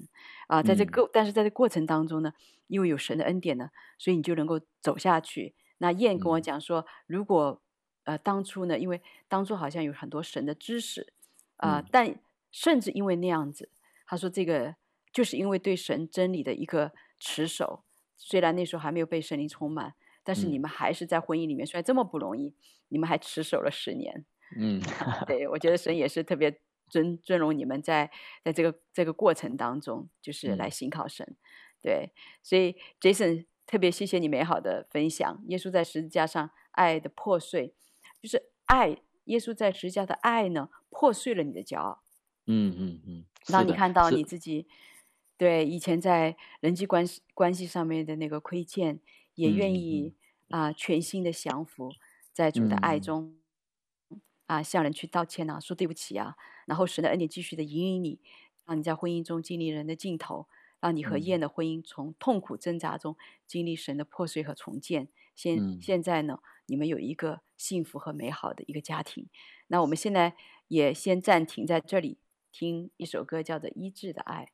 啊。在这个、嗯、但是在这个过程当中呢，因为有神的恩典呢，所以你就能够走下去。那燕跟我讲说，如果呃当初呢，因为当初好像有很多神的知识啊、呃嗯，但甚至因为那样子。他说：“这个就是因为对神真理的一个持守，虽然那时候还没有被圣灵充满，但是你们还是在婚姻里面，虽然这么不容易，你们还持守了十年。嗯，对，我觉得神也是特别尊尊荣你们在在这个这个过程当中，就是来信靠神。对，所以 Jason 特别谢谢你美好的分享。耶稣在十字架上爱的破碎，就是爱耶稣在十字架的爱呢，破碎了你的骄傲。嗯嗯嗯。”让你看到你自己，对以前在人际关系关系上面的那个亏欠，也愿意啊、呃、全心的降服在主的爱中，啊向人去道歉啊，说对不起啊，然后神的恩典继续的引领你，让你在婚姻中经历人的尽头，让你和燕的婚姻从痛苦挣扎中经历神的破碎和重建。现现在呢，你们有一个幸福和美好的一个家庭。那我们现在也先暂停在这里。听一首歌，叫做《医治的爱》。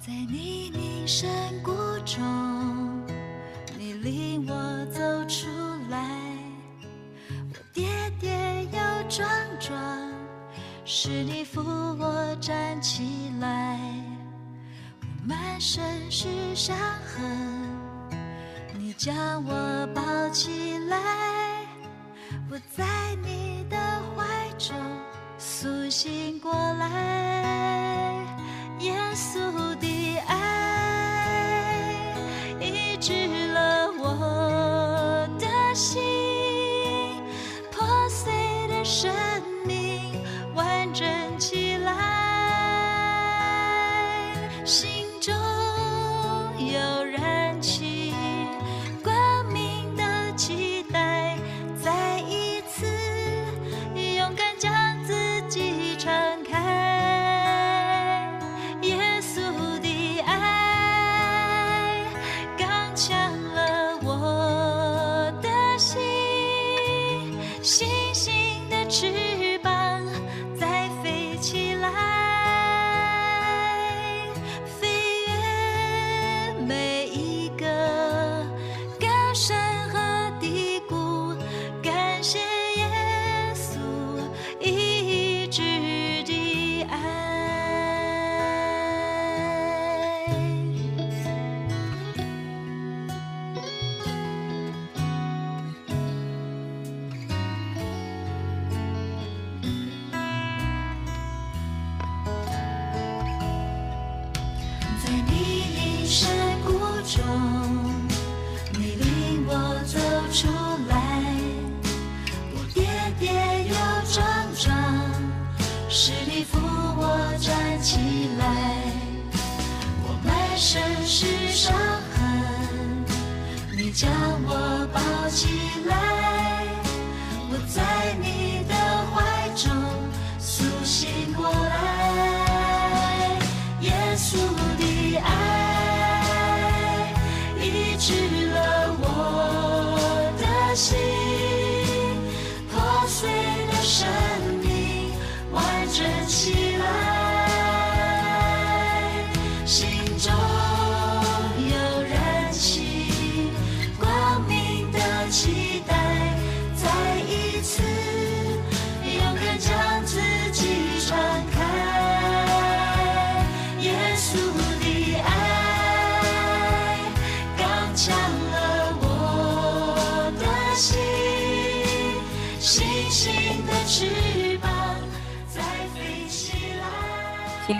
在泥泞山谷中，装，是你扶我站起来，我满身是伤痕，你将我抱起来，我在你的怀中苏醒过来，亲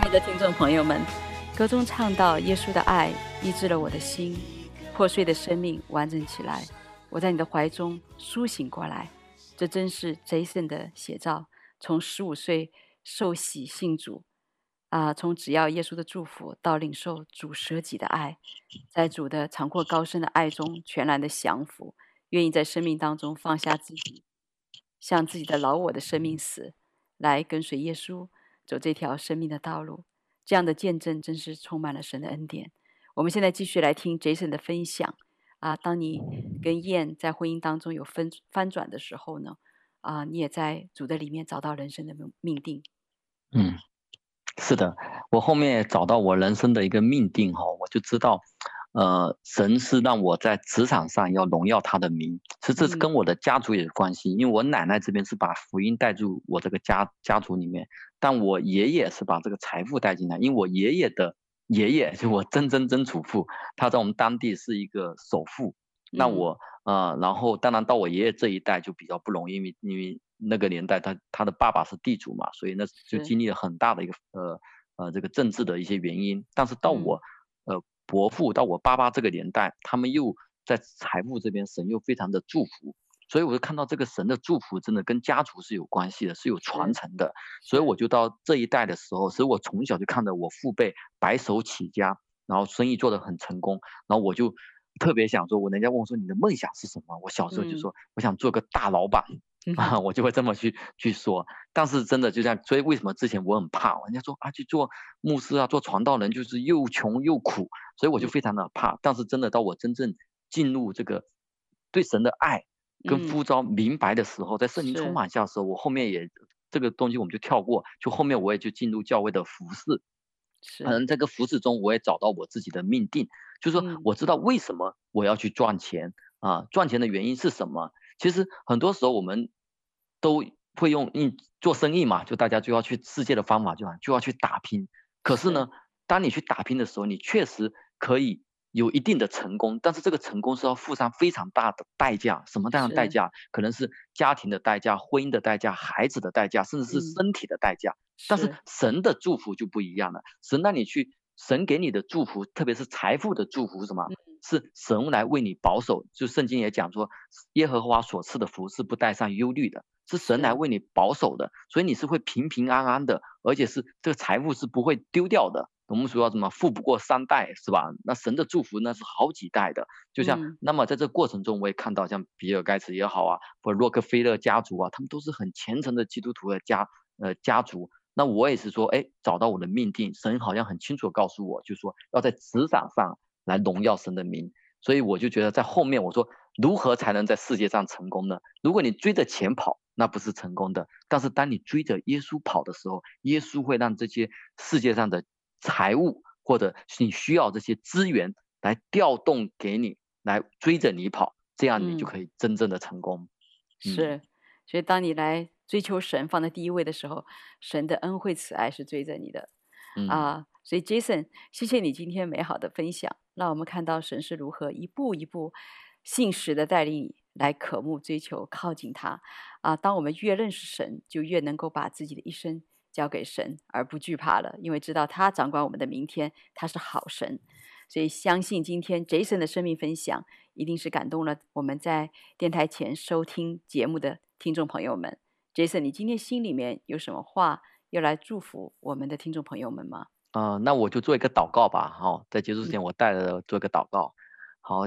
亲爱的听众朋友们，歌中唱到耶稣的爱医治了我的心，破碎的生命完整起来。我在你的怀中苏醒过来，这真是 Jason 的写照。从十五岁受洗信主，啊，从只要耶稣的祝福到领受主舍己的爱，在主的长阔高深的爱中全然的降服，愿意在生命当中放下自己，向自己的老我的生命死，来跟随耶稣。走这条生命的道路，这样的见证真是充满了神的恩典。我们现在继续来听 Jason 的分享啊，当你跟燕在婚姻当中有分翻转的时候呢，啊，你也在主的里面找到人生的命命定。嗯，是的，我后面找到我人生的一个命定哈，我就知道。呃，神是让我在职场上要荣耀他的名，其实这是跟我的家族也有关系，因为我奶奶这边是把福音带入我这个家家族里面，但我爷爷是把这个财富带进来，因为我爷爷的爷爷 就我曾曾曾祖父，他在我们当地是一个首富，那我呃，然后当然到我爷爷这一代就比较不容易，因为因为那个年代他他的爸爸是地主嘛，所以那就经历了很大的一个呃呃这个政治的一些原因，但是到我呃。伯父到我爸爸这个年代，他们又在财富这边，神又非常的祝福，所以我就看到这个神的祝福真的跟家族是有关系的，是有传承的。所以我就到这一代的时候，所以我从小就看着我父辈白手起家，然后生意做得很成功，然后我就特别想说，我人家问我说你的梦想是什么？我小时候就说我想做个大老板。啊，我就会这么去去说，但是真的就这样，所以为什么之前我很怕？人家说啊，去做牧师啊，做传道人就是又穷又苦，所以我就非常的怕。但是真的到我真正进入这个对神的爱跟呼召明白的时候，在圣灵充满下的时候，我后面也这个东西我们就跳过，就后面我也就进入教会的服侍。可能这个服侍中，我也找到我自己的命定，就是说我知道为什么我要去赚钱、嗯、啊，赚钱的原因是什么？其实很多时候我们都会用你做生意嘛，就大家就要去世界的方法就就要去打拼。可是呢，当你去打拼的时候，你确实可以有一定的成功，但是这个成功是要付上非常大的代价。什么样的代价？可能是家庭的代价、婚姻的代价、孩子的代价，甚至是身体的代价。嗯、但是神的祝福就不一样了。神让你去，神给你的祝福，特别是财富的祝福，什么？嗯是神来为你保守，就圣经也讲说，耶和华所赐的福是不带上忧虑的，是神来为你保守的，所以你是会平平安安的，而且是这个财富是不会丢掉的。我们说要什么富不过三代，是吧？那神的祝福那是好几代的。就像、嗯、那么在这个过程中，我也看到像比尔盖茨也好啊，或者洛克菲勒家族啊，他们都是很虔诚的基督徒的家呃家族。那我也是说，哎，找到我的命定，神好像很清楚地告诉我，就说要在职场上。来荣耀神的名，所以我就觉得在后面我说，如何才能在世界上成功呢？如果你追着钱跑，那不是成功的。但是当你追着耶稣跑的时候，耶稣会让这些世界上的财物或者你需要这些资源来调动给你，来追着你跑，这样你就可以真正的成功。嗯嗯、是，所以当你来追求神放在第一位的时候，神的恩惠慈爱是追着你的。嗯、啊，所以 Jason，谢谢你今天美好的分享。让我们看到神是如何一步一步信实的带领你来渴慕、追求、靠近他啊！当我们越认识神，就越能够把自己的一生交给神，而不惧怕了，因为知道他掌管我们的明天，他是好神。所以相信今天 Jason 的生命分享一定是感动了我们在电台前收听节目的听众朋友们。Jason，你今天心里面有什么话要来祝福我们的听众朋友们吗？啊、呃，那我就做一个祷告吧。好，在结束之前，我带着做一个祷告。好，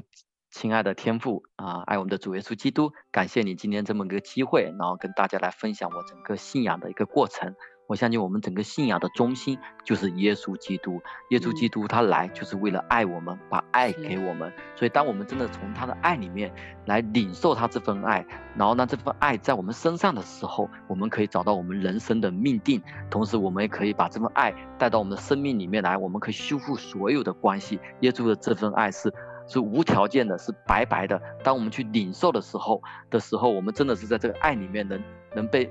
亲爱的天父啊，爱我们的主耶稣基督，感谢你今天这么一个机会，然后跟大家来分享我整个信仰的一个过程。我相信我们整个信仰的中心就是耶稣基督。耶稣基督他来就是为了爱我们，把爱给我们。所以当我们真的从他的爱里面来领受他这份爱，然后呢，这份爱在我们身上的时候，我们可以找到我们人生的命定。同时，我们也可以把这份爱带到我们的生命里面来，我们可以修复所有的关系。耶稣的这份爱是是无条件的，是白白的。当我们去领受的时候的时候，我们真的是在这个爱里面能能被。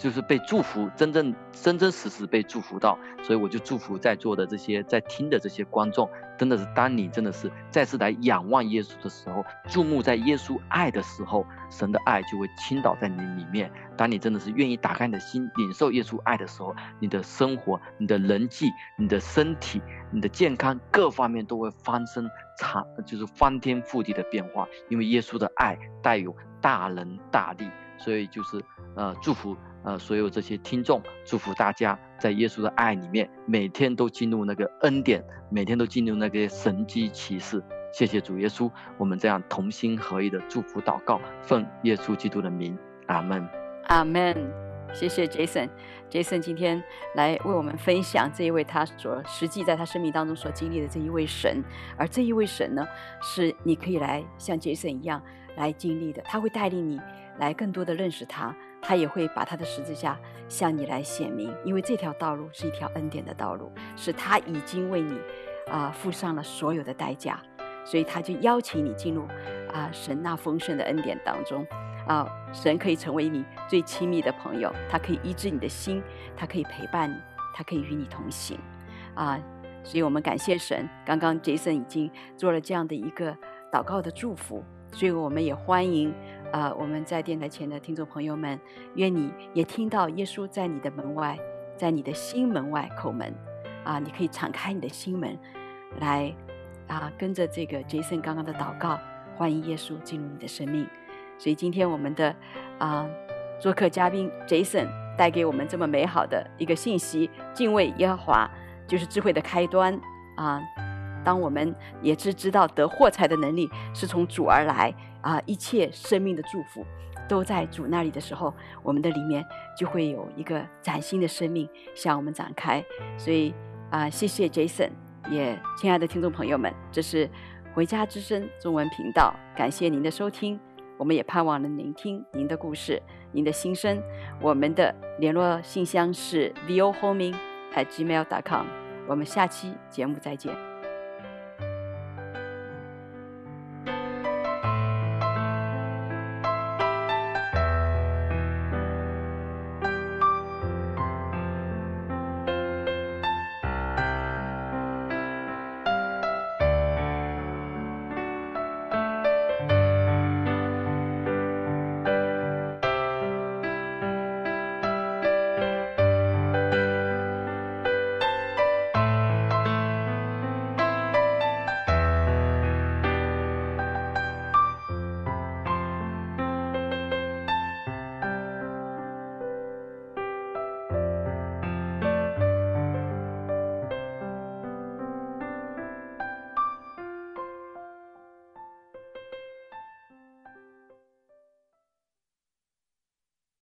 就是被祝福，真正真真实实被祝福到，所以我就祝福在座的这些在听的这些观众，真的是当你真的是再次来仰望耶稣的时候，注目在耶稣爱的时候，神的爱就会倾倒在你里面。当你真的是愿意打开你的心，领受耶稣爱的时候，你的生活、你的人际、你的身体、你的健康各方面都会发生长，就是翻天覆地的变化，因为耶稣的爱带有大能大力，所以就是呃祝福。呃，所有这些听众，祝福大家在耶稣的爱里面，每天都进入那个恩典，每天都进入那个神迹奇事。谢谢主耶稣，我们这样同心合意的祝福祷告，奉耶稣基督的名，阿门，阿门。谢谢 Jason，Jason 今天来为我们分享这一位他所实际在他生命当中所经历的这一位神，而这一位神呢，是你可以来像 Jason 一样来经历的，他会带领你来更多的认识他。他也会把他的十字架向你来显明，因为这条道路是一条恩典的道路，是他已经为你啊、付上了所有的代价，所以他就邀请你进入啊、神那丰盛的恩典当中啊、神可以成为你最亲密的朋友，他可以医治你的心，他可以陪伴你，他可以与你同行啊、所以我们感谢神，刚刚 Jason 已经做了这样的一个祷告的祝福，所以我们也欢迎。啊、我们在电台前的听众朋友们，愿你也听到耶稣在你的门外，在你的心门外叩门，啊，你可以敞开你的心门，来，啊，跟着这个 Jason 刚刚的祷告，欢迎耶稣进入你的生命。所以今天我们的啊做客嘉宾 Jason 带给我们这么美好的一个信息：敬畏耶和华就是智慧的开端啊。当我们也知知道得货财的能力是从主而来。啊，一切生命的祝福都在主那里的时候，我们的里面就会有一个崭新的生命向我们展开。所以啊，谢谢 Jason，也亲爱的听众朋友们，这是回家之声中文频道，感谢您的收听。我们也盼望能聆听您的故事、您的心声。我们的联络信箱是 vohoming@gmail.com。我们下期节目再见。